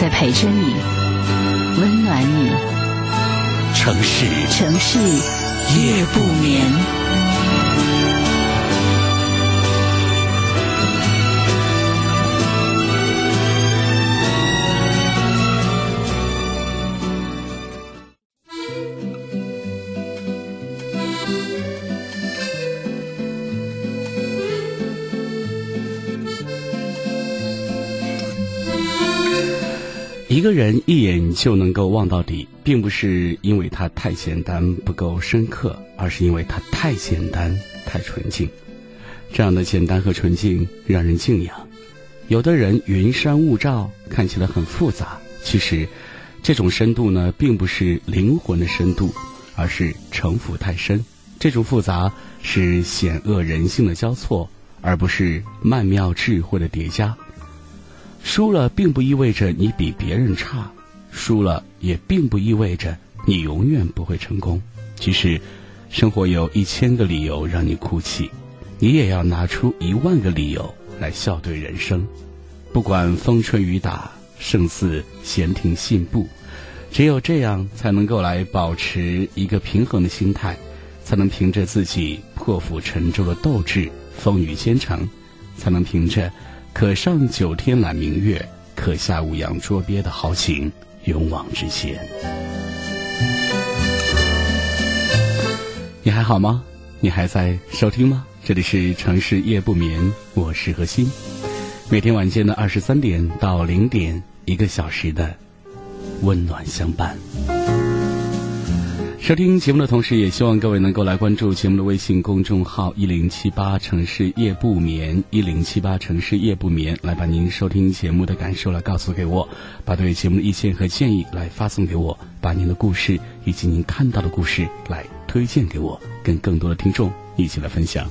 在陪着你，温暖你。城市，城市夜不眠。个人一眼就能够望到底，并不是因为他太简单不够深刻，而是因为他太简单太纯净。这样的简单和纯净让人敬仰。有的人云山雾罩，看起来很复杂，其实这种深度呢，并不是灵魂的深度，而是城府太深。这种复杂是险恶人性的交错，而不是曼妙智慧的叠加。输了并不意味着你比别人差，输了也并不意味着你永远不会成功。其实生活有一千个理由让你哭泣，你也要拿出一万个理由来笑对人生。不管风吹雨打，胜似闲庭信步。只有这样，才能够来保持一个平衡的心态，才能凭着自己破釜沉舟的斗志，风雨兼程，才能凭着。可上九天揽明月，可下五洋捉鳖的豪情，勇往直前。你还好吗？你还在收听吗？这里是城市夜不眠，我是何欣。每天晚间的二十三点到零点，一个小时的温暖相伴。收听节目的同时，也希望各位能够来关注节目的微信公众号“一零七八城市夜不眠”，一零七八城市夜不眠，来把您收听节目的感受来告诉给我，把对节目的意见和建议来发送给我，把您的故事以及您看到的故事来推荐给我，跟更多的听众一起来分享。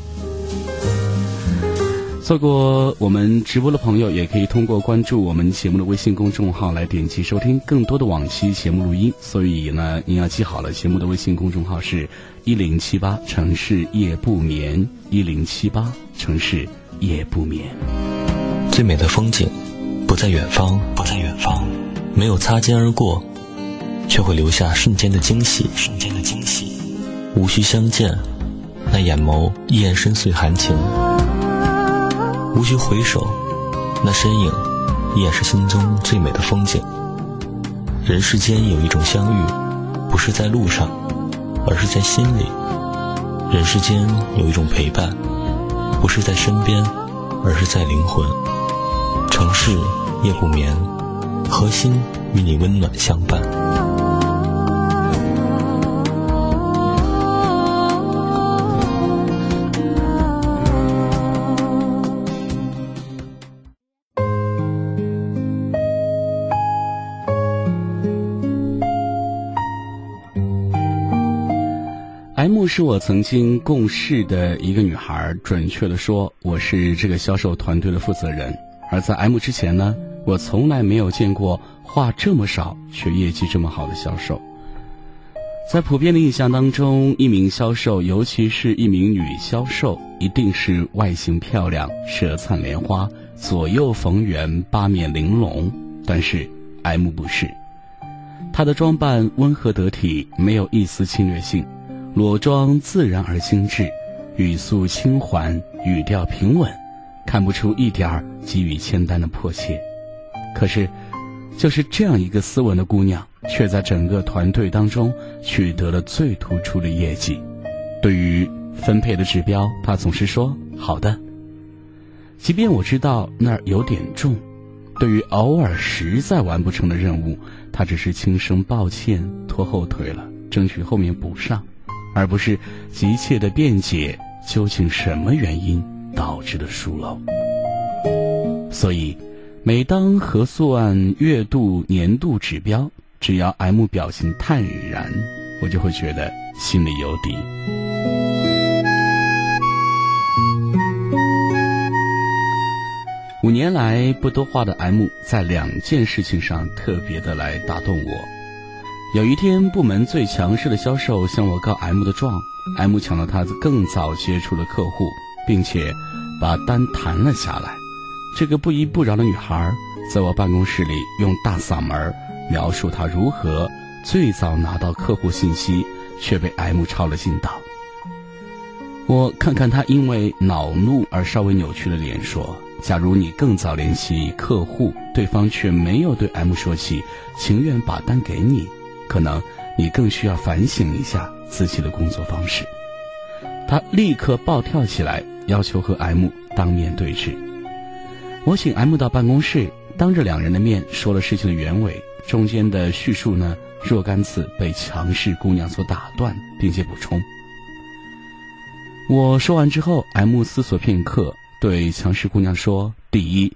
错过我们直播的朋友，也可以通过关注我们节目的微信公众号来点击收听更多的往期节目录音。所以呢，您要记好了，节目的微信公众号是一零七八城市夜不眠，一零七八城市夜不眠。最美的风景不在远方，不在远方，没有擦肩而过，却会留下瞬间的惊喜，瞬间的惊喜。无需相见，那眼眸依然深邃含情。无需回首，那身影依然是心中最美的风景。人世间有一种相遇，不是在路上，而是在心里；人世间有一种陪伴，不是在身边，而是在灵魂。城市夜不眠，核心与你温暖相伴。是我曾经共事的一个女孩，准确的说，我是这个销售团队的负责人。而在 M 之前呢，我从来没有见过话这么少却业绩这么好的销售。在普遍的印象当中，一名销售，尤其是一名女销售，一定是外形漂亮、舌灿莲花、左右逢源、八面玲珑。但是 M 不是，她的装扮温和得体，没有一丝侵略性。裸妆自然而精致，语速轻缓，语调平稳，看不出一点儿给予签单的迫切。可是，就是这样一个斯文的姑娘，却在整个团队当中取得了最突出的业绩。对于分配的指标，她总是说好的。即便我知道那儿有点重，对于偶尔实在完不成的任务，她只是轻声抱歉，拖后腿了，争取后面补上。而不是急切的辩解究竟什么原因导致的疏漏。所以，每当核算月度、年度指标，只要 M 表情坦然，我就会觉得心里有底。五年来不多话的 M，在两件事情上特别的来打动我。有一天，部门最强势的销售向我告 M 的状，M 抢了他更早接触的客户，并且把单谈了下来。这个不依不饶的女孩，在我办公室里用大嗓门描述她如何最早拿到客户信息，却被 M 抄了近道。我看看她因为恼怒而稍微扭曲的脸，说。假如你更早联系客户，对方却没有对 M 说起，情愿把单给你，可能你更需要反省一下自己的工作方式。他立刻暴跳起来，要求和 M 当面对质。我请 M 到办公室，当着两人的面说了事情的原委，中间的叙述呢，若干次被强势姑娘所打断，并且补充。我说完之后，M 思索片刻。对强势姑娘说：“第一，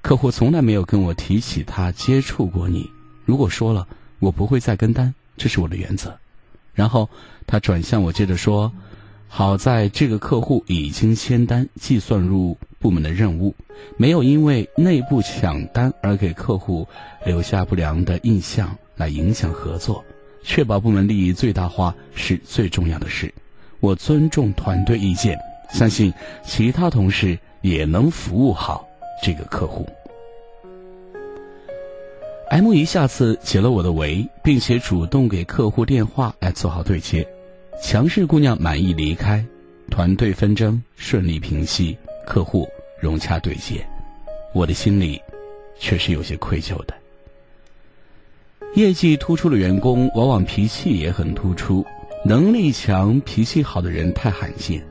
客户从来没有跟我提起他接触过你。如果说了，我不会再跟单，这是我的原则。”然后他转向我，接着说：“好在这个客户已经签单，计算入部门的任务，没有因为内部抢单而给客户留下不良的印象，来影响合作。确保部门利益最大化是最重要的事。我尊重团队意见，相信其他同事。”也能服务好这个客户。M 一下子解了我的围，并且主动给客户电话来做好对接。强势姑娘满意离开，团队纷争顺利平息，客户融洽对接。我的心里却是有些愧疚的。业绩突出的员工往往脾气也很突出，能力强、脾气好的人太罕见。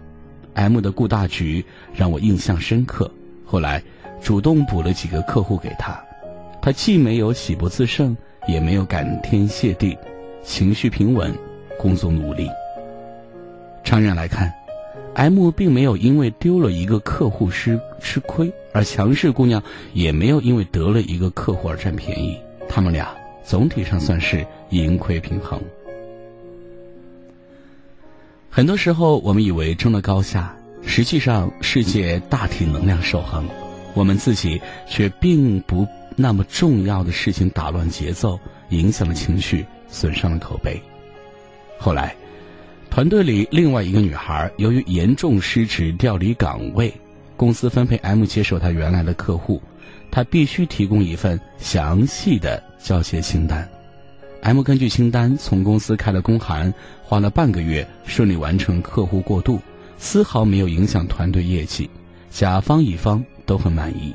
M 的顾大局让我印象深刻，后来主动补了几个客户给他，他既没有喜不自胜，也没有感天谢地，情绪平稳，工作努力。长远来看，M 并没有因为丢了一个客户吃吃亏，而强势姑娘也没有因为得了一个客户而占便宜，他们俩总体上算是盈亏平衡。很多时候，我们以为争了高下，实际上世界大体能量守恒，我们自己却并不那么重要的事情打乱节奏，影响了情绪，损伤了口碑。后来，团队里另外一个女孩由于严重失职调离岗位，公司分配 M 接手她原来的客户，她必须提供一份详细的交接清单。M 根据清单从公司开了公函，花了半个月顺利完成客户过渡，丝毫没有影响团队业绩，甲方乙方都很满意。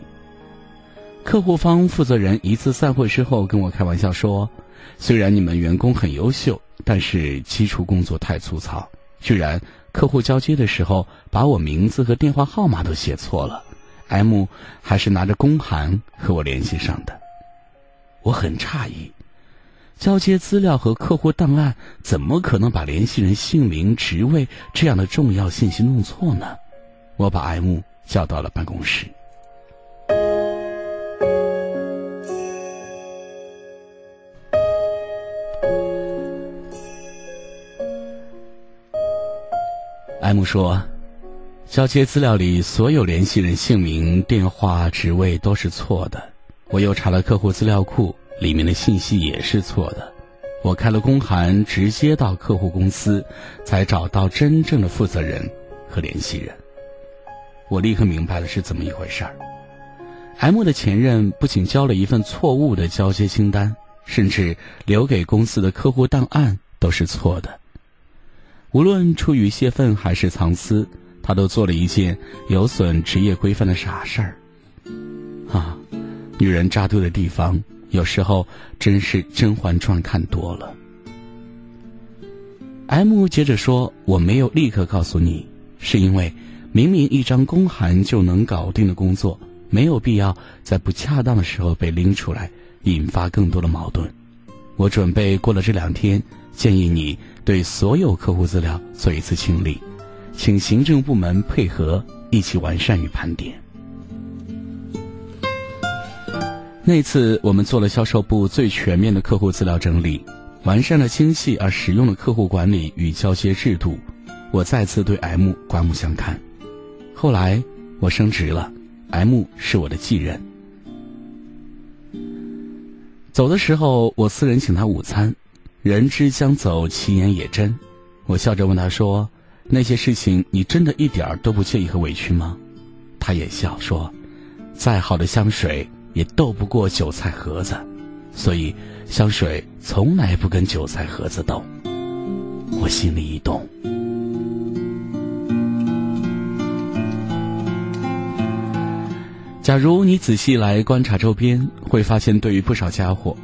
客户方负责人一次散会之后跟我开玩笑说：“虽然你们员工很优秀，但是基础工作太粗糙，居然客户交接的时候把我名字和电话号码都写错了。”M 还是拿着公函和我联系上的，我很诧异。交接资料和客户档案，怎么可能把联系人姓名、职位这样的重要信息弄错呢？我把 M 叫到了办公室。M 说：“交接资料里所有联系人姓名、电话、职位都是错的。我又查了客户资料库。”里面的信息也是错的，我开了公函，直接到客户公司，才找到真正的负责人和联系人。我立刻明白了是怎么一回事儿。M 的前任不仅交了一份错误的交接清单，甚至留给公司的客户档案都是错的。无论出于泄愤还是藏私，他都做了一件有损职业规范的傻事儿。啊，女人扎堆的地方。有时候真是《甄嬛传》看多了。M 接着说：“我没有立刻告诉你，是因为明明一张公函就能搞定的工作，没有必要在不恰当的时候被拎出来，引发更多的矛盾。我准备过了这两天，建议你对所有客户资料做一次清理，请行政部门配合，一起完善与盘点。”那次我们做了销售部最全面的客户资料整理，完善了精细而实用的客户管理与交接制度。我再次对 M 刮目相看。后来我升职了，M 是我的继任。走的时候，我私人请他午餐。人之将走，其言也真。我笑着问他说：“那些事情，你真的一点儿都不介意和委屈吗？”他也笑说：“再好的香水。”也斗不过韭菜盒子，所以香水从来不跟韭菜盒子斗。我心里一动。假如你仔细来观察周边，会发现对于不少家伙，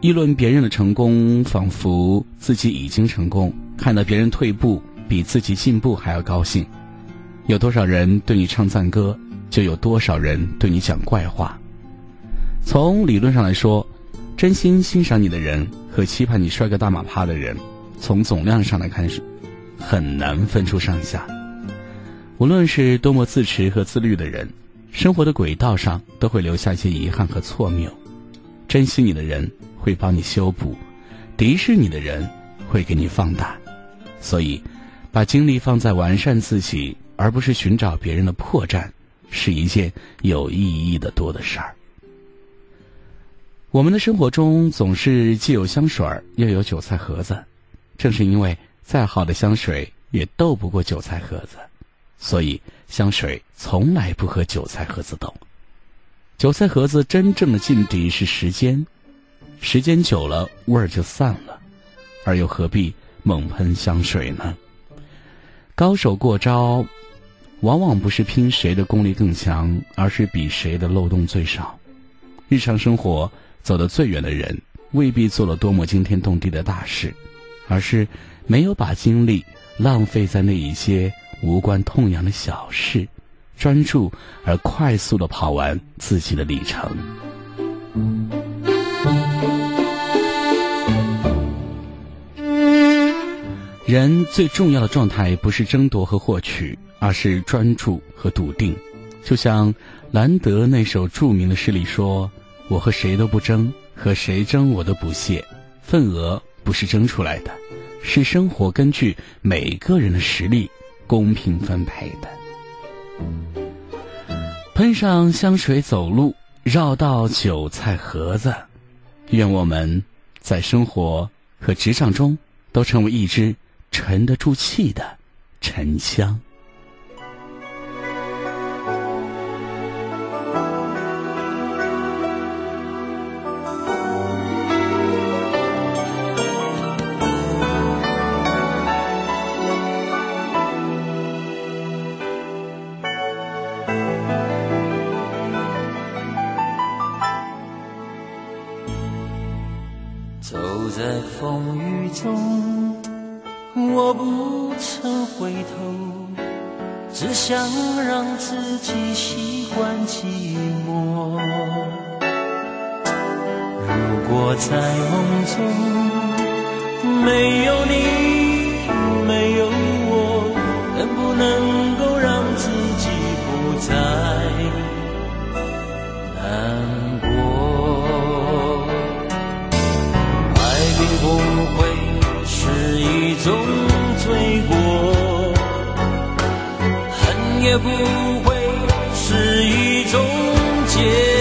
议论别人的成功，仿佛自己已经成功；看到别人退步，比自己进步还要高兴。有多少人对你唱赞歌，就有多少人对你讲怪话。从理论上来说，真心欣赏你的人和期盼你摔个大马趴的人，从总量上来看是很难分出上下。无论是多么自持和自律的人，生活的轨道上都会留下一些遗憾和错谬。珍惜你的人会帮你修补，敌视你的人会给你放大。所以，把精力放在完善自己，而不是寻找别人的破绽，是一件有意义的多的事儿。我们的生活中总是既有香水又有韭菜盒子，正是因为再好的香水也斗不过韭菜盒子，所以香水从来不和韭菜盒子斗。韭菜盒子真正的劲敌是时间，时间久了味儿就散了，而又何必猛喷香水呢？高手过招，往往不是拼谁的功力更强，而是比谁的漏洞最少。日常生活。走得最远的人，未必做了多么惊天动地的大事，而是没有把精力浪费在那一些无关痛痒的小事，专注而快速的跑完自己的里程。人最重要的状态不是争夺和获取，而是专注和笃定。就像兰德那首著名的诗里说。我和谁都不争，和谁争我都不屑。份额不是争出来的，是生活根据每个人的实力公平分配的。喷上香水走路，绕道韭菜盒子。愿我们在生活和职场中都成为一只沉得住气的沉香。我不曾回头只想让自己习惯寂寞如果在梦中没有你没有我能不能够让自己不再难过。爱并不会是一种罪过恨也不会是一种解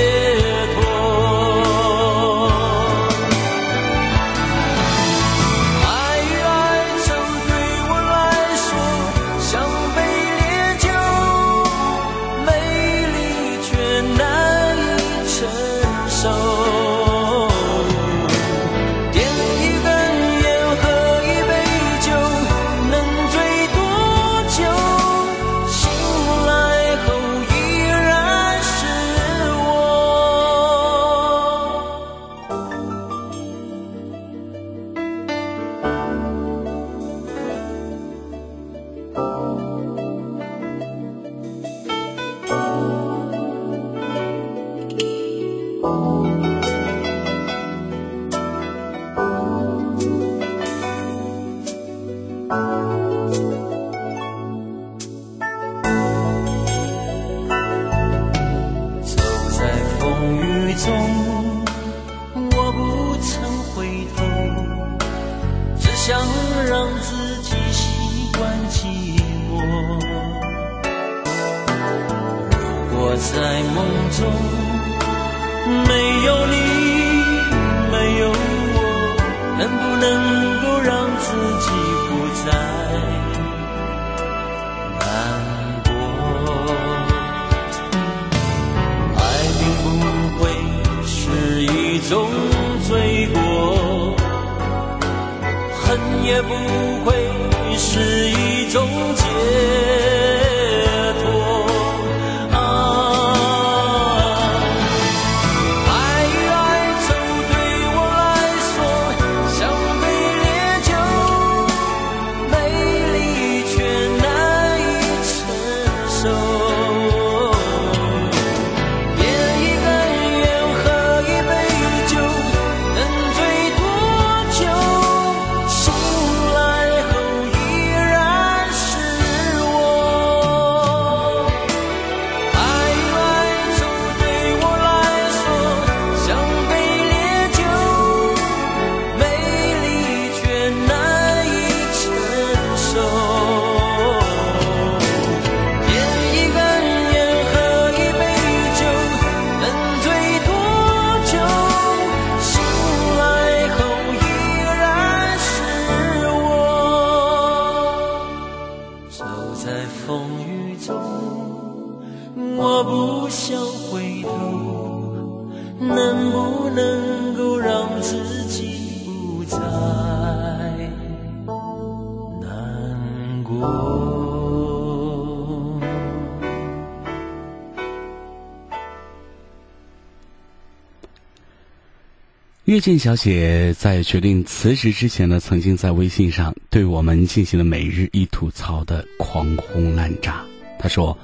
月见小姐在决定辞职之前呢，曾经在微信上对我们进行了每日一吐槽的狂轰滥炸。她说：“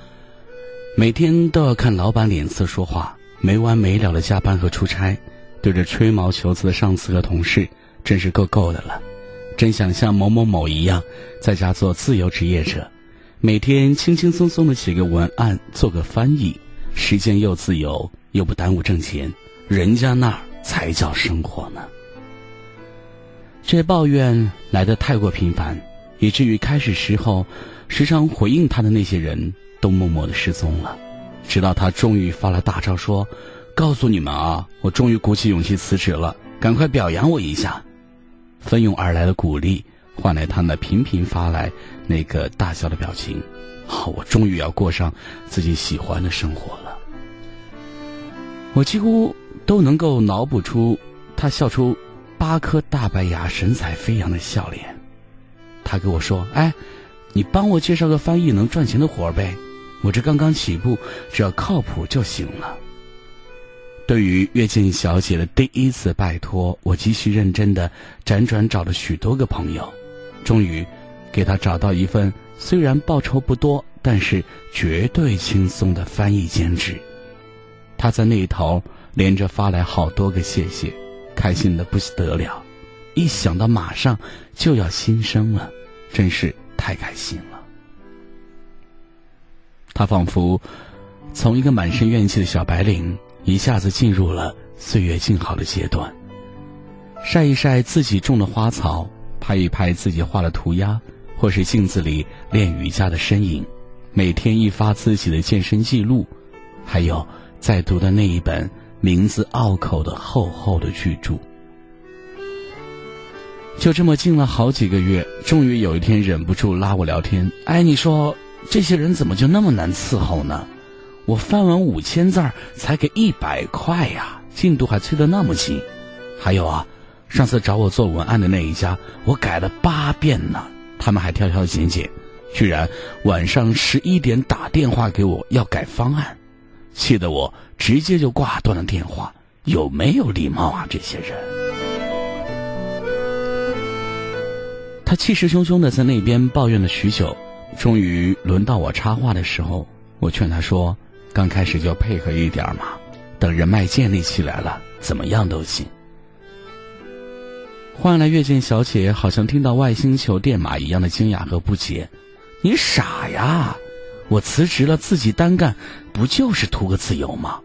每天都要看老板脸色说话，没完没了的加班和出差，对着吹毛求疵的上司和同事，真是够够的了。真想像某某某一样，在家做自由职业者，每天轻轻松松的写个文案，做个翻译，时间又自由，又不耽误挣钱。人家那儿。”才叫生活呢。这抱怨来的太过频繁，以至于开始时候时常回应他的那些人都默默的失踪了。直到他终于发了大招，说：“告诉你们啊，我终于鼓起勇气辞职了，赶快表扬我一下。”蜂拥而来的鼓励换来他那频频发来那个大笑的表情。好，我终于要过上自己喜欢的生活了。我几乎。都能够脑补出他笑出八颗大白牙、神采飞扬的笑脸。他跟我说：“哎，你帮我介绍个翻译能赚钱的活儿呗，我这刚刚起步，只要靠谱就行了。”对于月见小姐的第一次拜托，我极其认真的辗转找了许多个朋友，终于给她找到一份虽然报酬不多，但是绝对轻松的翻译兼职。她在那一头。连着发来好多个谢谢，开心的不得了。一想到马上就要新生了，真是太开心了。他仿佛从一个满身怨气的小白领，一下子进入了岁月静好的阶段。晒一晒自己种的花草，拍一拍自己画的涂鸦，或是镜子里练瑜伽的身影，每天一发自己的健身记录，还有在读的那一本。名字拗口的厚厚的巨著，就这么静了好几个月，终于有一天忍不住拉我聊天。哎，你说这些人怎么就那么难伺候呢？我翻完五千字儿才给一百块呀，进度还催得那么紧。还有啊，上次找我做文案的那一家，我改了八遍呢，他们还挑挑拣拣，居然晚上十一点打电话给我要改方案。气得我直接就挂断了电话，有没有礼貌啊？这些人！他气势汹汹的在那边抱怨了许久，终于轮到我插话的时候，我劝他说：“刚开始就配合一点嘛，等人脉建立起来了，怎么样都行。”换来月见小姐好像听到外星球电码一样的惊讶和不解：“你傻呀？我辞职了，自己单干。”不就是图个自由吗？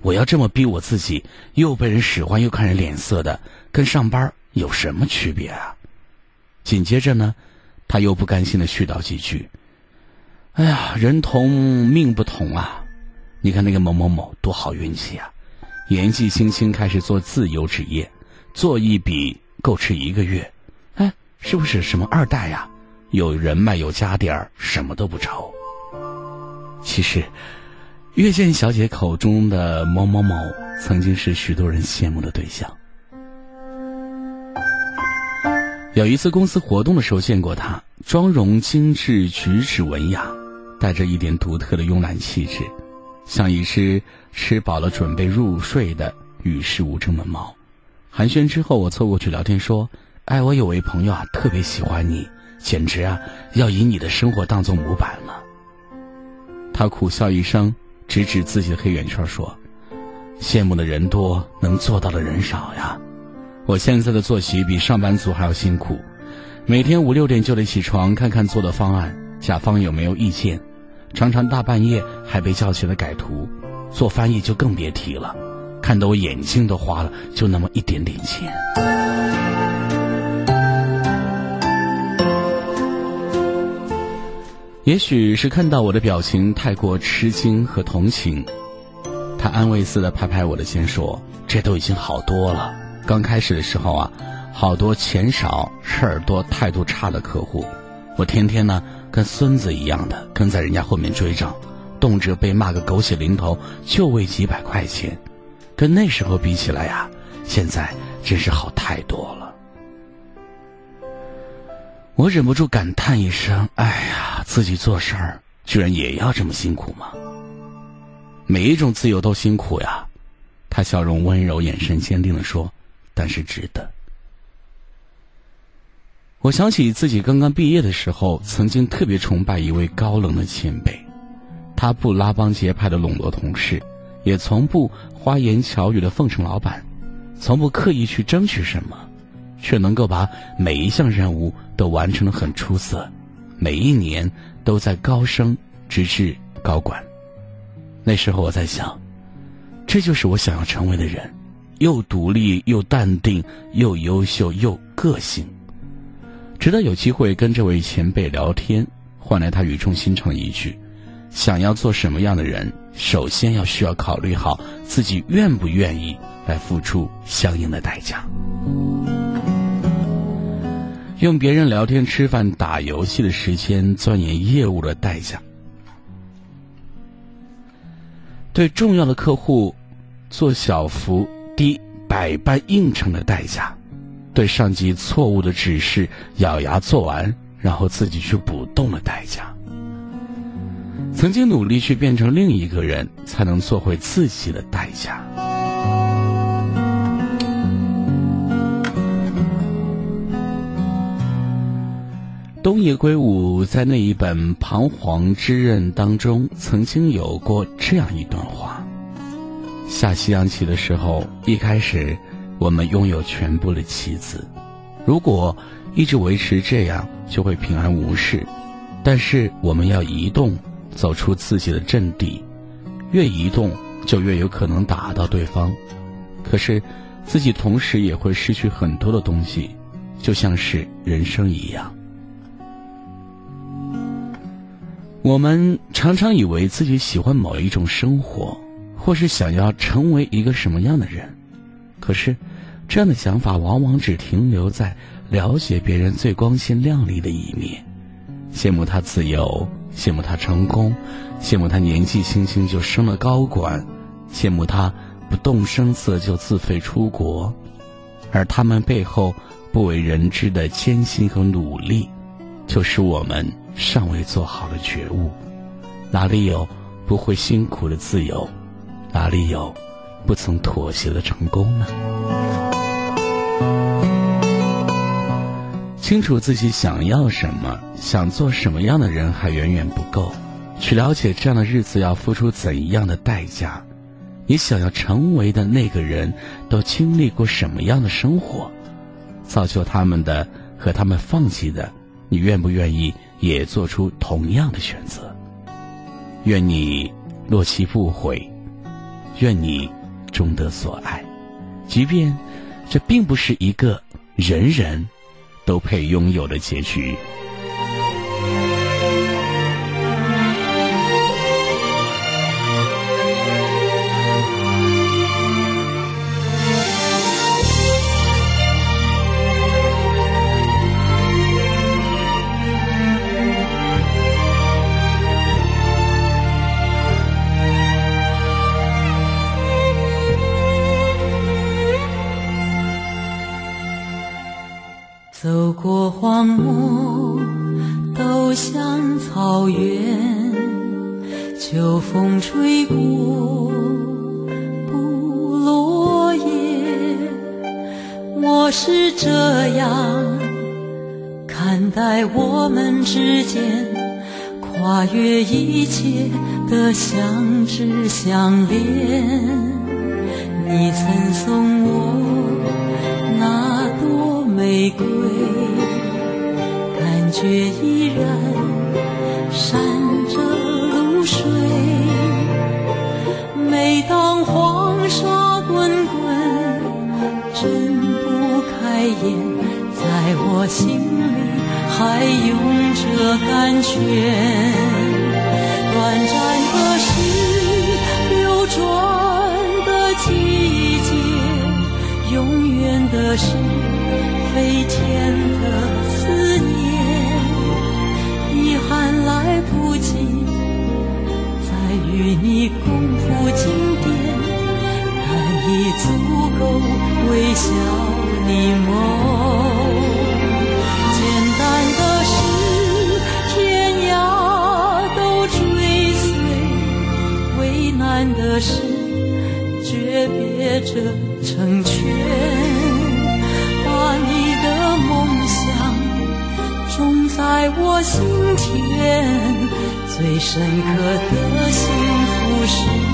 我要这么逼我自己，又被人使唤又看人脸色的，跟上班有什么区别啊？紧接着呢，他又不甘心的絮叨几句：“哎呀，人同命不同啊！你看那个某某某多好运气啊，年纪轻轻开始做自由职业，做一笔够吃一个月，哎，是不是什么二代呀？有人脉有家底儿，什么都不愁。其实。”月见小姐口中的某某某，曾经是许多人羡慕的对象。有一次公司活动的时候见过她，妆容精致，举止文雅，带着一点独特的慵懒气质，像一只吃饱了准备入睡的与世无争的猫。寒暄之后，我凑过去聊天说：“哎，我有位朋友啊，特别喜欢你，简直啊，要以你的生活当做模板了。”他苦笑一声。指指自己的黑眼圈说：“羡慕的人多，能做到的人少呀。我现在的作息比上班族还要辛苦，每天五六点就得起床，看看做的方案，甲方有没有意见，常常大半夜还被叫起来改图。做翻译就更别提了，看得我眼睛都花了，就那么一点点钱。”也许是看到我的表情太过吃惊和同情，他安慰似的拍拍我的肩说：“这都已经好多了。刚开始的时候啊，好多钱少事儿多、态度差的客户，我天天呢跟孙子一样的跟在人家后面追账，动辄被骂个狗血淋头，就为几百块钱。跟那时候比起来呀，现在真是好太多了。”我忍不住感叹一声：“哎呀，自己做事儿居然也要这么辛苦吗？每一种自由都辛苦呀。”他笑容温柔，眼神坚定的说：“但是值得。”我想起自己刚刚毕业的时候，曾经特别崇拜一位高冷的前辈，他不拉帮结派的笼络同事，也从不花言巧语的奉承老板，从不刻意去争取什么。却能够把每一项任务都完成的很出色，每一年都在高升，直至高管。那时候我在想，这就是我想要成为的人，又独立又淡定，又优秀又个性。直到有机会跟这位前辈聊天，换来他语重心长的一句：“想要做什么样的人，首先要需要考虑好自己愿不愿意来付出相应的代价。”用别人聊天、吃饭、打游戏的时间钻研业务的代价，对重要的客户做小幅低百般应承的代价，对上级错误的指示咬牙做完，然后自己去补洞的代价。曾经努力去变成另一个人，才能做回自己的代价。东野圭吾在那一本《彷徨之刃》当中，曾经有过这样一段话：下西洋棋的时候，一开始我们拥有全部的棋子，如果一直维持这样，就会平安无事。但是我们要移动，走出自己的阵地，越移动就越有可能打到对方。可是自己同时也会失去很多的东西，就像是人生一样。我们常常以为自己喜欢某一种生活，或是想要成为一个什么样的人，可是，这样的想法往往只停留在了解别人最光鲜亮丽的一面，羡慕他自由，羡慕他成功，羡慕他年纪轻轻就升了高管，羡慕他不动声色就自费出国，而他们背后不为人知的艰辛和努力，就是我们。尚未做好的觉悟，哪里有不会辛苦的自由？哪里有不曾妥协的成功呢？清楚自己想要什么，想做什么样的人还远远不够。去了解这样的日子要付出怎样的代价，你想要成为的那个人都经历过什么样的生活，造就他们的和他们放弃的，你愿不愿意？也做出同样的选择。愿你落棋不悔，愿你终得所爱，即便这并不是一个人人都配拥有的结局。荒漠，走向草原，秋风吹过，不落叶。我是这样看待我们之间，跨越一切的相知相恋。你曾送我那朵玫瑰。却依然闪着露水。每当黄沙滚滚，睁不开眼，在我心里还涌着甘泉。短暂的是流转的季节，永远的是飞天的与你共赴经典，但已足够微笑你梦。简单的事，天涯都追随；为难的事，诀别着成全。把你的梦想。种在我心田，最深刻的幸福是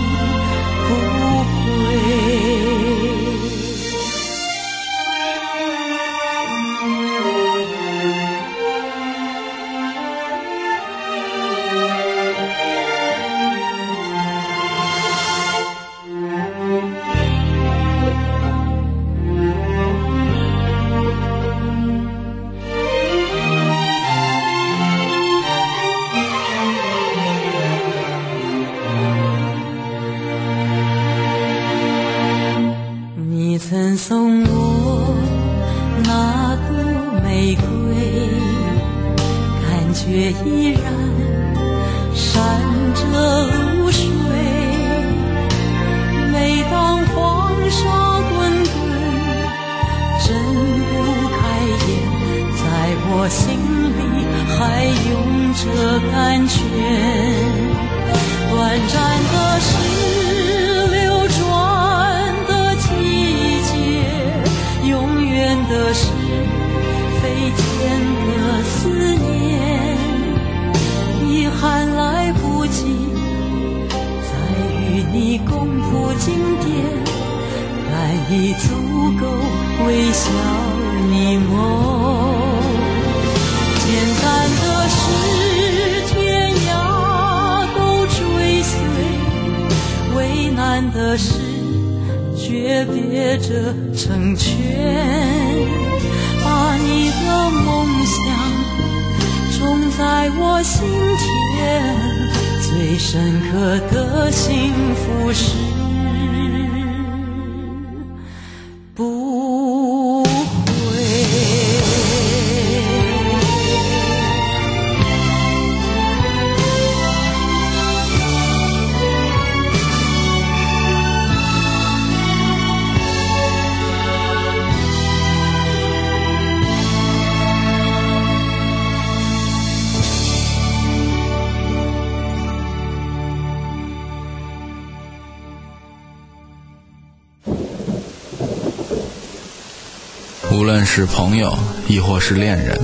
无论是朋友，亦或是恋人，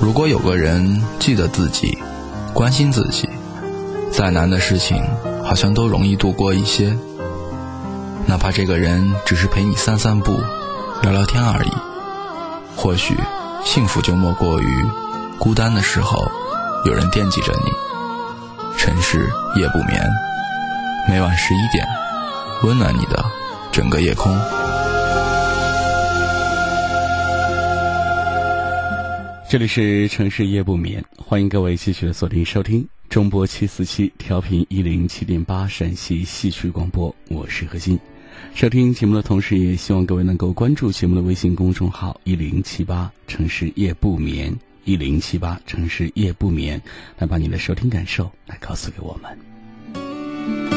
如果有个人记得自己，关心自己，再难的事情好像都容易度过一些。哪怕这个人只是陪你散散步、聊聊天而已，或许幸福就莫过于孤单的时候有人惦记着你。城市夜不眠，每晚十一点，温暖你的整个夜空。这里是城市夜不眠，欢迎各位继续的锁定收听中波七四七调频一零七点八陕西戏曲广播，我是何鑫。收听节目的同时，也希望各位能够关注节目的微信公众号一零七八城市夜不眠一零七八城市夜不眠，来把你的收听感受来告诉给我们。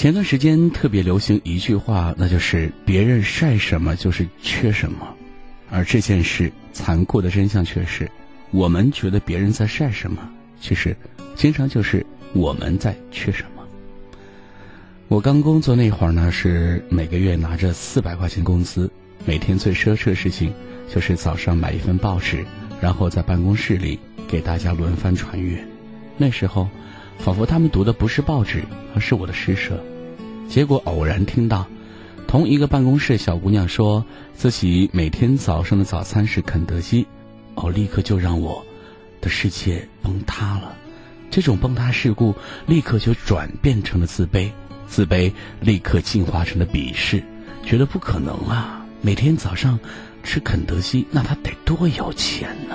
前段时间特别流行一句话，那就是“别人晒什么就是缺什么”，而这件事残酷的真相却是，我们觉得别人在晒什么，其实经常就是我们在缺什么。我刚工作那会儿呢，是每个月拿着四百块钱工资，每天最奢侈的事情就是早上买一份报纸，然后在办公室里给大家轮番传阅。那时候，仿佛他们读的不是报纸，而是我的施舍。结果偶然听到，同一个办公室小姑娘说自己每天早上的早餐是肯德基，哦，立刻就让我的世界崩塌了。这种崩塌事故立刻就转变成了自卑，自卑立刻进化成了鄙视，觉得不可能啊！每天早上吃肯德基，那他得多有钱呢？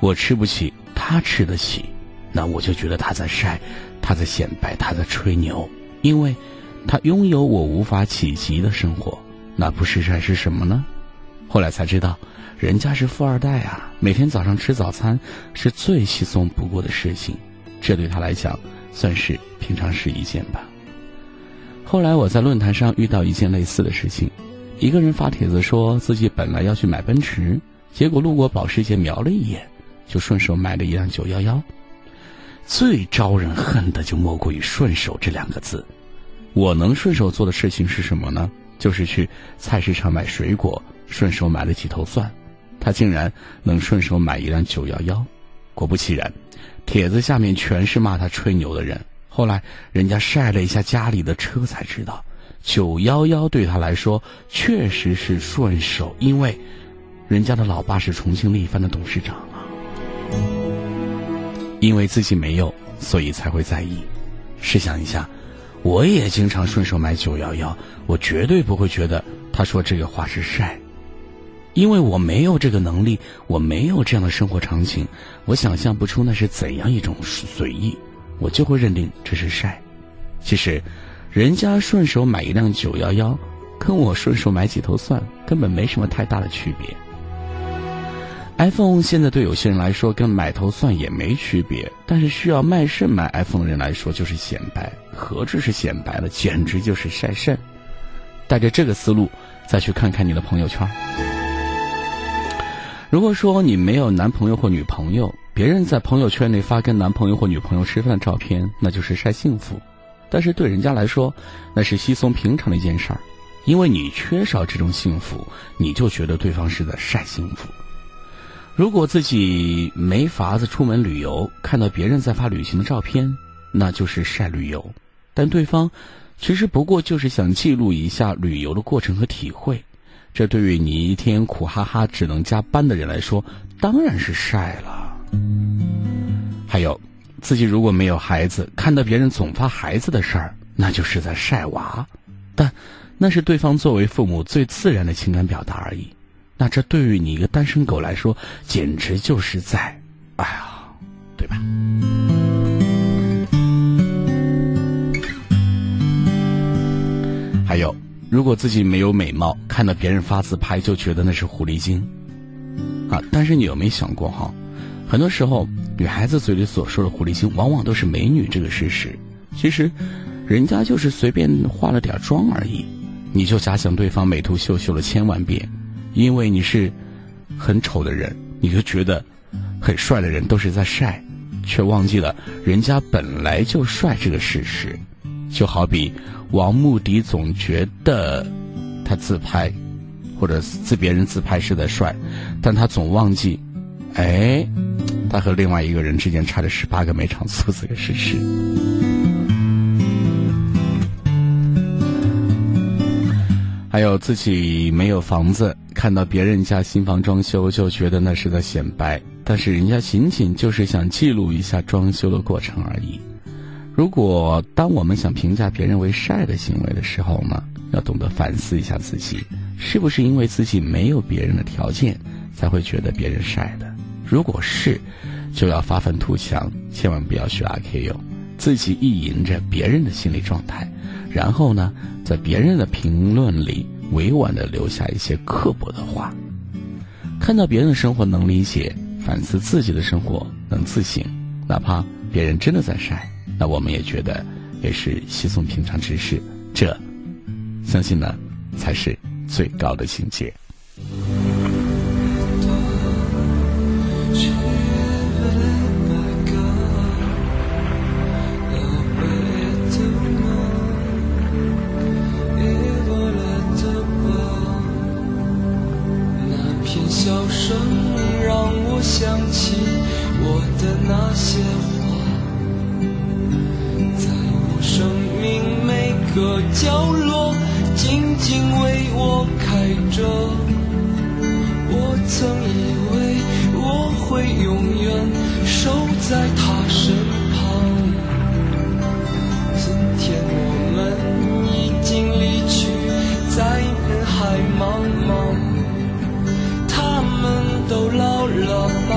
我吃不起，他吃得起，那我就觉得他在晒，他在显摆，他在吹牛，因为。他拥有我无法企及的生活，那不是晒是什么呢？后来才知道，人家是富二代啊，每天早上吃早餐是最稀松不过的事情，这对他来讲算是平常事一件吧。后来我在论坛上遇到一件类似的事情，一个人发帖子说自己本来要去买奔驰，结果路过保时捷瞄了一眼，就顺手买了一辆九幺幺。最招人恨的就莫过于“顺手”这两个字。我能顺手做的事情是什么呢？就是去菜市场买水果，顺手买了几头蒜。他竟然能顺手买一辆九幺幺，果不其然，帖子下面全是骂他吹牛的人。后来人家晒了一下家里的车，才知道九幺幺对他来说确实是顺手，因为人家的老爸是重庆力帆的董事长啊。因为自己没有，所以才会在意。试想一下。我也经常顺手买九幺幺，我绝对不会觉得他说这个话是晒，因为我没有这个能力，我没有这样的生活场景，我想象不出那是怎样一种随意，我就会认定这是晒。其实，人家顺手买一辆九幺幺，跟我顺手买几头蒜根本没什么太大的区别。iPhone 现在对有些人来说跟买头蒜也没区别，但是需要卖肾买 iPhone 的人来说就是显摆，何止是显摆了，简直就是晒肾。带着这个思路再去看看你的朋友圈。如果说你没有男朋友或女朋友，别人在朋友圈内发跟男朋友或女朋友吃饭的照片，那就是晒幸福。但是对人家来说，那是稀松平常的一件事儿，因为你缺少这种幸福，你就觉得对方是在晒幸福。如果自己没法子出门旅游，看到别人在发旅行的照片，那就是晒旅游。但对方其实不过就是想记录一下旅游的过程和体会。这对于你一天苦哈哈只能加班的人来说，当然是晒了。还有，自己如果没有孩子，看到别人总发孩子的事儿，那就是在晒娃。但那是对方作为父母最自然的情感表达而已。那这对于你一个单身狗来说，简直就是在，哎呀，对吧？还有，如果自己没有美貌，看到别人发自拍就觉得那是狐狸精，啊！但是你有没有想过哈？很多时候，女孩子嘴里所说的狐狸精，往往都是美女这个事实。其实，人家就是随便化了点妆而已。你就假想对方美图秀秀了千万遍。因为你是很丑的人，你就觉得很帅的人都是在晒，却忘记了人家本来就帅这个事实。就好比王牧迪总觉得他自拍或者自别人自拍是在帅，但他总忘记，哎，他和另外一个人之间差着十八个没长粗这个事实。还有自己没有房子，看到别人家新房装修就觉得那是在显摆，但是人家仅仅就是想记录一下装修的过程而已。如果当我们想评价别人为晒的行为的时候呢，要懂得反思一下自己，是不是因为自己没有别人的条件才会觉得别人晒的？如果是，就要发愤图强，千万不要学阿 K 哟，自己意淫着别人的心理状态，然后呢，在别人的评论里委婉的留下一些刻薄的话。看到别人的生活能理解，反思自己的生活能自省，哪怕别人真的在晒。那我们也觉得也是稀松平常之事，这相信呢才是最高的境界。的那些话。生命每个角落，静静为我开着。我曾以为我会永远守在他身旁，今天我们已经离去，在人海茫茫。他们都老了吧？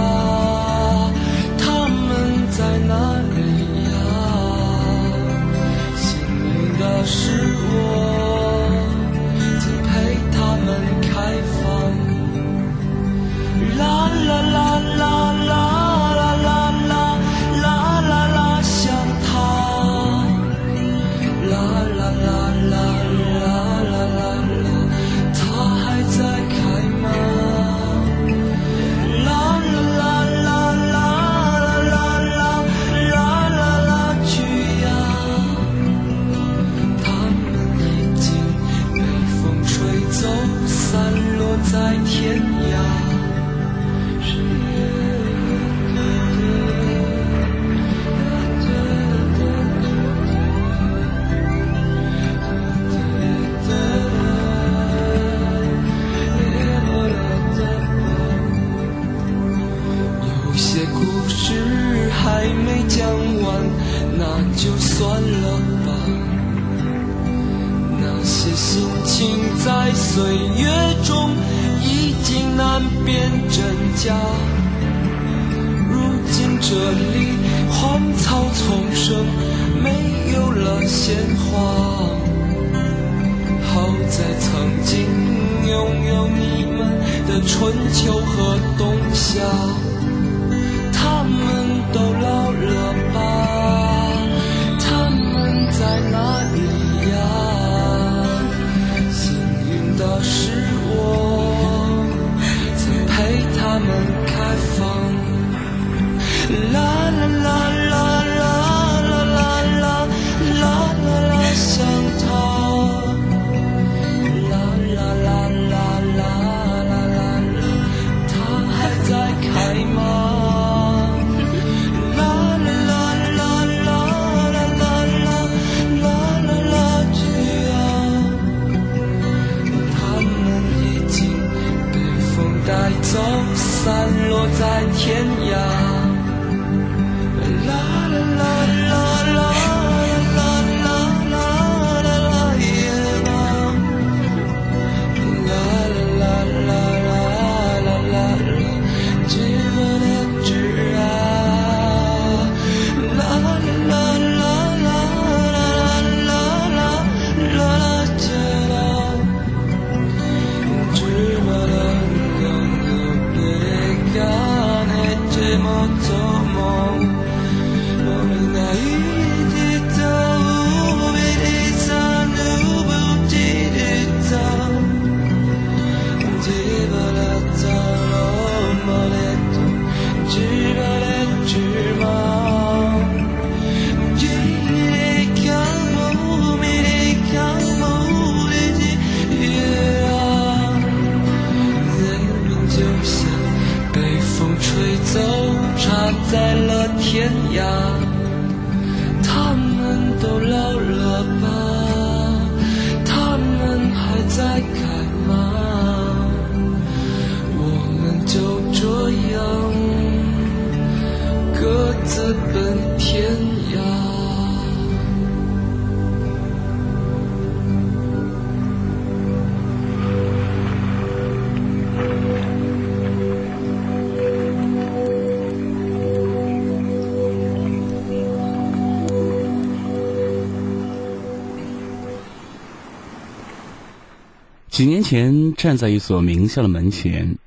几年前，站在一所名校的门前，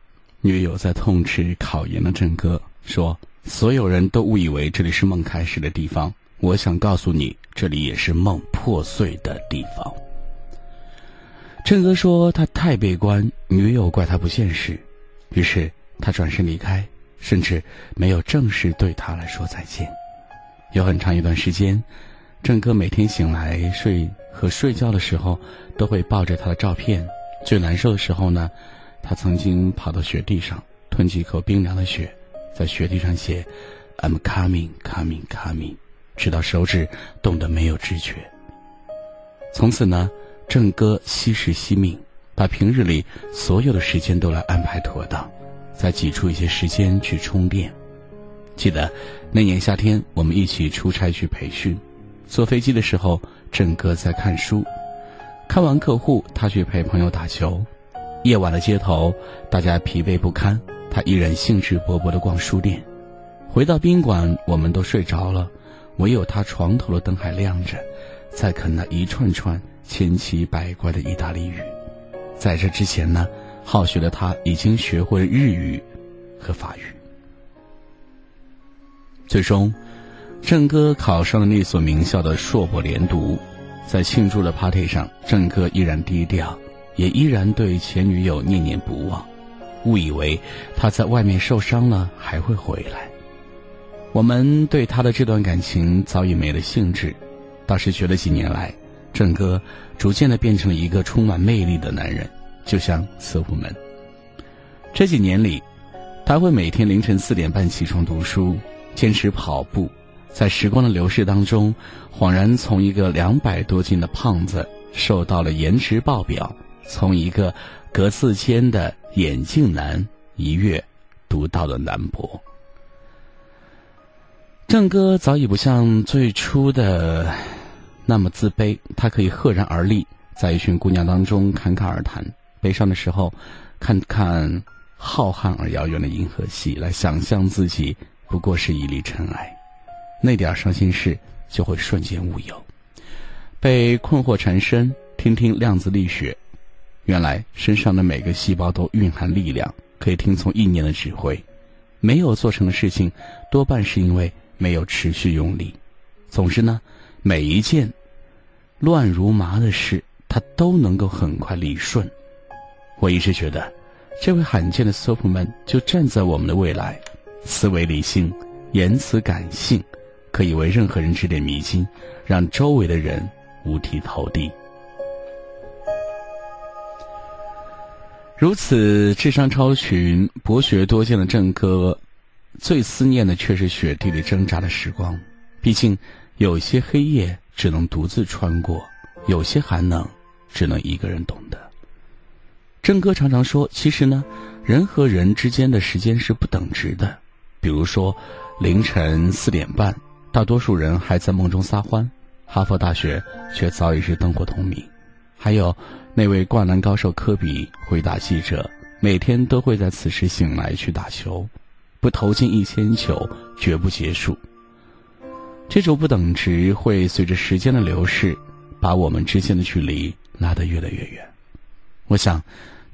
女友在痛斥考研的郑哥，说：“所有人都误以为这里是梦开始的地方，我想告诉你，这里也是梦破碎的地方。”郑哥说他太悲观，女友怪他不现实，于是他转身离开，甚至没有正式对他来说再见。有很长一段时间，郑哥每天醒来睡和睡觉的时候，都会抱着他的照片。最难受的时候呢，他曾经跑到雪地上吞几口冰凉的雪，在雪地上写 “I'm coming, coming, coming”，直到手指冻得没有知觉。从此呢，郑哥惜时惜命，把平日里所有的时间都来安排妥当，再挤出一些时间去充电。记得那年夏天，我们一起出差去培训，坐飞机的时候，郑哥在看书。看完客户，他去陪朋友打球。夜晚的街头，大家疲惫不堪，他依然兴致勃勃地逛书店。回到宾馆，我们都睡着了，唯有他床头的灯还亮着，在啃那一串串千奇百怪的意大利语。在这之前呢，好学的他已经学会日语和法语。最终，郑哥考上了那所名校的硕博连读。在庆祝的 party 上，郑哥依然低调，也依然对前女友念念不忘，误以为他在外面受伤了还会回来。我们对他的这段感情早已没了兴致，倒是觉得几年来，郑哥逐渐的变成了一个充满魅力的男人，就像色虎门。这几年里，他会每天凌晨四点半起床读书，坚持跑步。在时光的流逝当中，恍然从一个两百多斤的胖子，瘦到了颜值爆表；从一个隔四千的眼镜男，一跃读到了男博。郑哥早已不像最初的那么自卑，他可以赫然而立，在一群姑娘当中侃侃而谈；悲伤的时候，看看浩瀚而遥远的银河系，来想象自己不过是一粒尘埃。那点伤心事就会瞬间无有，被困惑缠身。听听量子力学，原来身上的每个细胞都蕴含力量，可以听从意念的指挥。没有做成的事情，多半是因为没有持续用力。总之呢，每一件乱如麻的事，他都能够很快理顺。我一直觉得，这位罕见的 Superman 就站在我们的未来，思维理性，言辞感性。可以为任何人指点迷津，让周围的人五体投地。如此智商超群、博学多见的郑哥，最思念的却是雪地里挣扎的时光。毕竟，有些黑夜只能独自穿过，有些寒冷只能一个人懂得。郑哥常常说：“其实呢，人和人之间的时间是不等值的。比如说，凌晨四点半。”大多数人还在梦中撒欢，哈佛大学却早已是灯火通明。还有那位灌篮高手科比回答记者：“每天都会在此时醒来去打球，不投进一千球绝不结束。”这种不等值会随着时间的流逝，把我们之间的距离拉得越来越远。我想，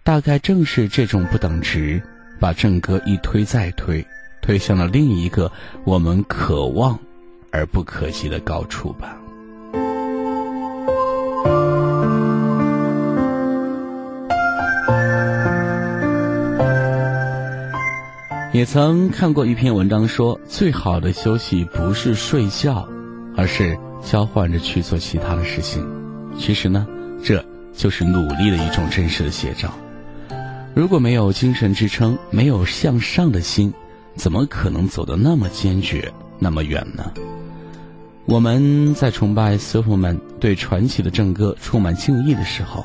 大概正是这种不等值，把郑哥一推再推，推向了另一个我们渴望。而不可及的高处吧。也曾看过一篇文章说，最好的休息不是睡觉，而是交换着去做其他的事情。其实呢，这就是努力的一种真实的写照。如果没有精神支撑，没有向上的心，怎么可能走得那么坚决，那么远呢？我们在崇拜师傅们对传奇的正歌充满敬意的时候，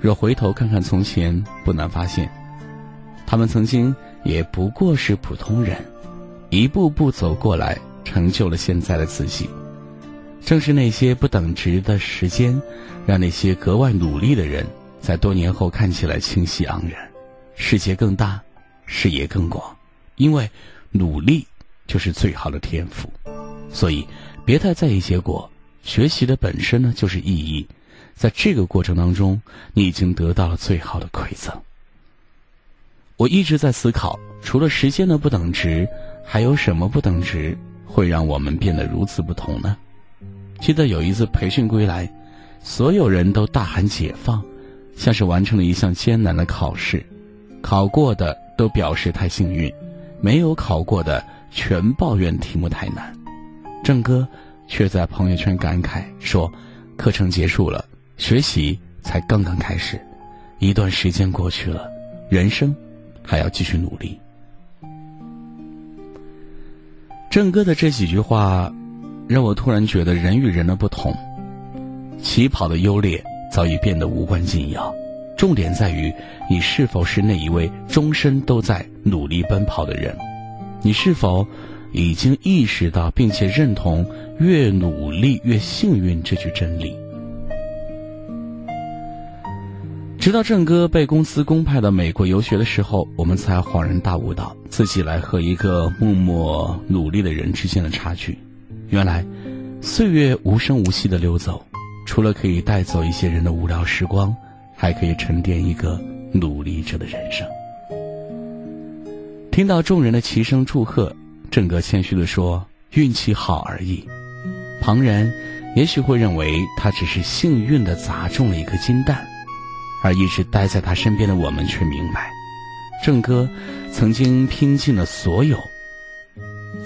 若回头看看从前，不难发现，他们曾经也不过是普通人，一步步走过来，成就了现在的自己。正是那些不等值的时间，让那些格外努力的人，在多年后看起来清晰盎然，世界更大，视野更广。因为努力就是最好的天赋，所以别太在意结果。学习的本身呢，就是意义。在这个过程当中，你已经得到了最好的馈赠。我一直在思考，除了时间的不等值，还有什么不等值会让我们变得如此不同呢？记得有一次培训归来，所有人都大喊解放，像是完成了一项艰难的考试。考过的都表示太幸运，没有考过的全抱怨题目太难。郑哥却在朋友圈感慨说：“课程结束了。”学习才刚刚开始，一段时间过去了，人生还要继续努力。郑哥的这几句话，让我突然觉得人与人的不同，起跑的优劣早已变得无关紧要，重点在于你是否是那一位终身都在努力奔跑的人，你是否已经意识到并且认同“越努力越幸运”这句真理。直到郑哥被公司公派到美国游学的时候，我们才恍然大悟到自己来和一个默默努力的人之间的差距。原来，岁月无声无息的溜走，除了可以带走一些人的无聊时光，还可以沉淀一个努力者的人生。听到众人的齐声祝贺，郑哥谦虚地说：“运气好而已。”旁人也许会认为他只是幸运的砸中了一颗金蛋。而一直待在他身边的我们却明白，郑哥曾经拼尽了所有，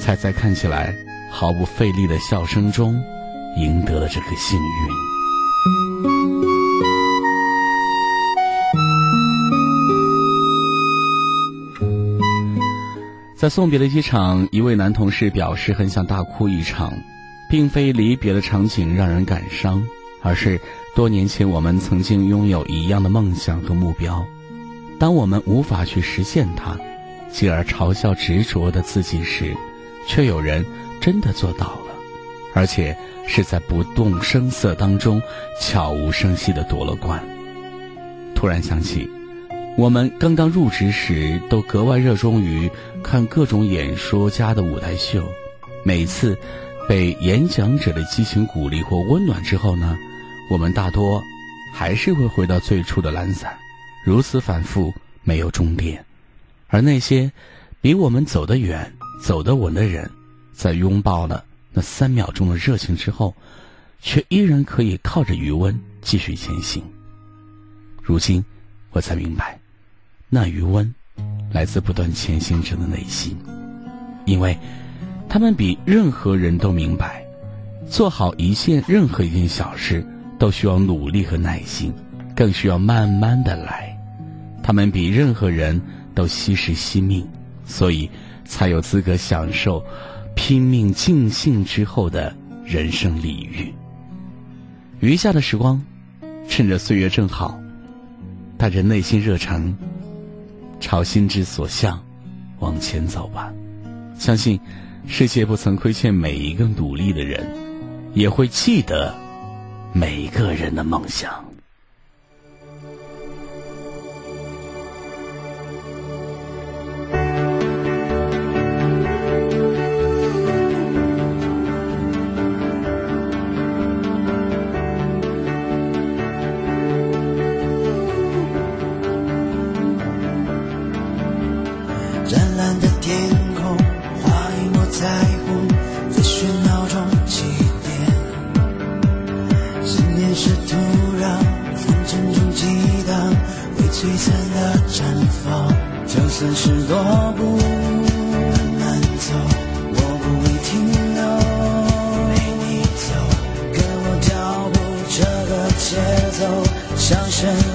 才在看起来毫不费力的笑声中，赢得了这个幸运。在送别的机场，一位男同事表示很想大哭一场，并非离别的场景让人感伤，而是。多年前，我们曾经拥有一样的梦想和目标，当我们无法去实现它，继而嘲笑执着的自己时，却有人真的做到了，而且是在不动声色当中悄无声息地夺了冠。突然想起，我们刚刚入职时，都格外热衷于看各种演说家的舞台秀，每次被演讲者的激情鼓励或温暖之后呢？我们大多还是会回到最初的懒散，如此反复，没有终点。而那些比我们走得远、走得稳的人，在拥抱了那三秒钟的热情之后，却依然可以靠着余温继续前行。如今，我才明白，那余温来自不断前行者的内心，因为他们比任何人都明白，做好一件任何一件小事。都需要努力和耐心，更需要慢慢的来。他们比任何人都惜时惜命，所以才有资格享受拼命尽兴之后的人生礼遇。余下的时光，趁着岁月正好，带着内心热诚，朝心之所向往前走吧。相信世界不曾亏欠每一个努力的人，也会记得。每个人的梦想。passion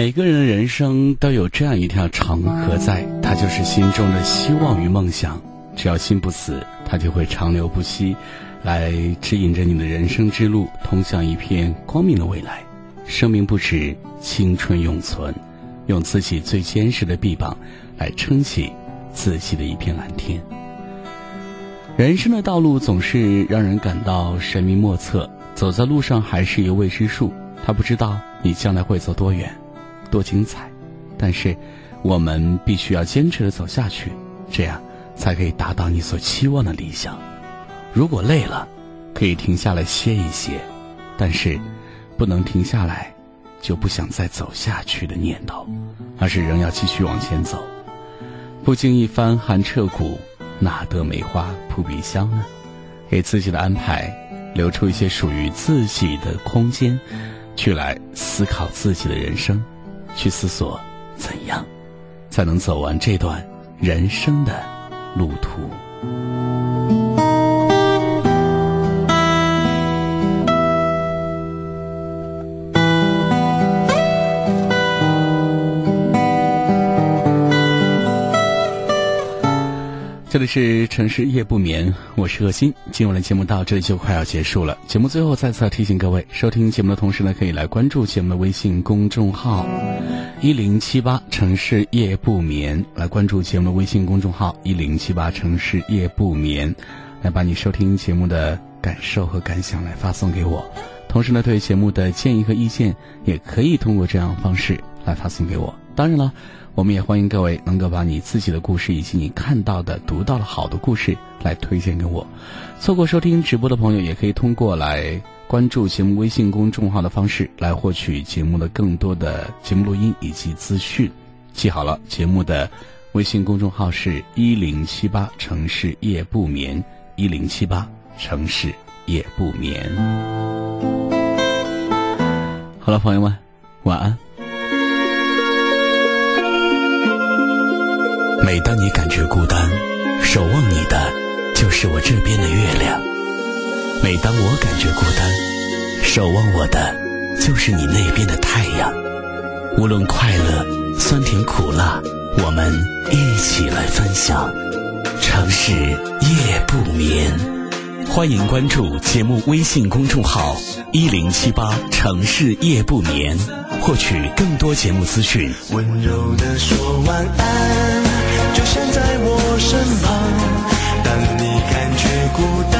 每个人的人生都有这样一条长河在，它就是心中的希望与梦想。只要心不死，它就会长流不息，来指引着你的人生之路，通向一片光明的未来。生命不止，青春永存，用自己最坚实的臂膀来撑起自己的一片蓝天。人生的道路总是让人感到神秘莫测，走在路上还是一个未知数，他不知道你将来会走多远。多精彩！但是，我们必须要坚持的走下去，这样才可以达到你所期望的理想。如果累了，可以停下来歇一歇，但是不能停下来就不想再走下去的念头，而是仍要继续往前走。不经一番寒彻骨，哪得梅花扑鼻香呢？给自己的安排留出一些属于自己的空间，去来思考自己的人生。去思索，怎样才能走完这段人生的路途。这里是城市夜不眠，我是贺鑫。今晚的节目到这里就快要结束了。节目最后再次提醒各位，收听节目的同时呢，可以来关注节目的微信公众号“一零七八城市夜不眠”，来关注节目的微信公众号“一零七八城市夜不眠”，来把你收听节目的感受和感想来发送给我。同时呢，对节目的建议和意见，也可以通过这样方式来发送给我。当然了。我们也欢迎各位能够把你自己的故事以及你看到的、读到的好的故事来推荐给我。错过收听直播的朋友，也可以通过来关注节目微信公众号的方式来获取节目的更多的节目录音以及资讯。记好了，节目的微信公众号是一零七八城市夜不眠，一零七八城市夜不眠。好了，朋友们，晚安。每当你感觉孤单，守望你的就是我这边的月亮；每当我感觉孤单，守望我的就是你那边的太阳。无论快乐、酸甜苦辣，我们一起来分享。城市夜不眠，欢迎关注节目微信公众号一零七八城市夜不眠，获取更多节目资讯。温柔的说晚安。就像在我身旁，当你感觉孤单，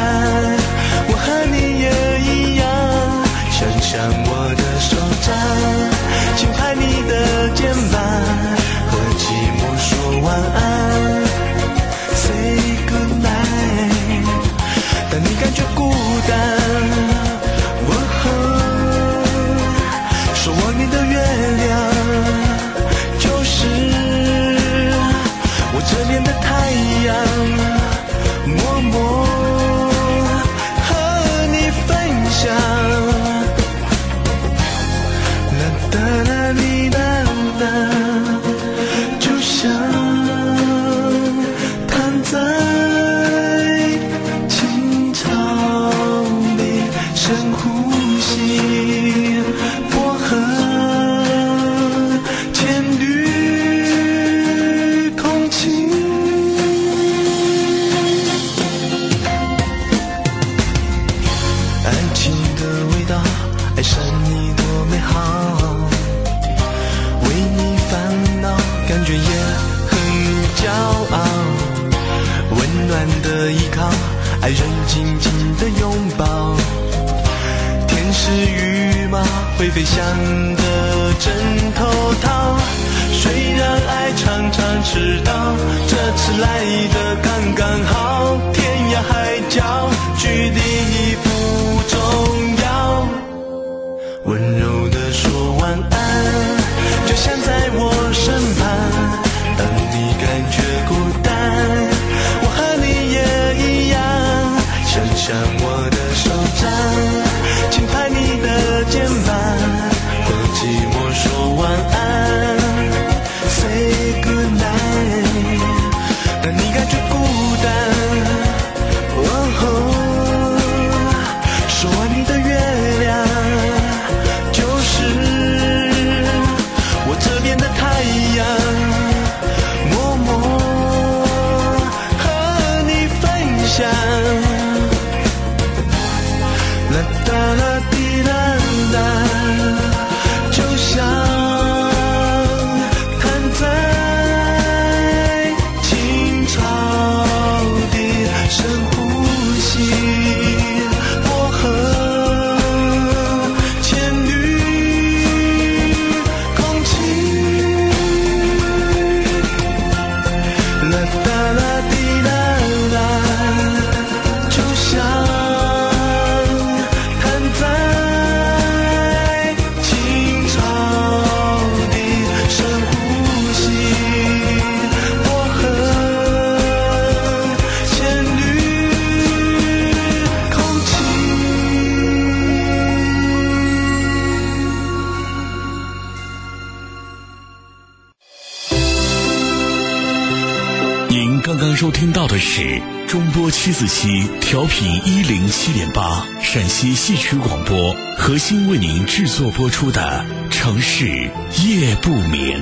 七子溪调频一零七点八陕西戏曲广播核心为您制作播出的城市夜不眠。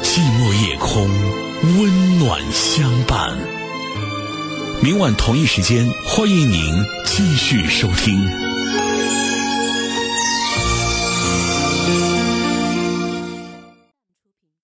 寂寞夜空温暖相伴。明晚同一时间欢迎您继续收听。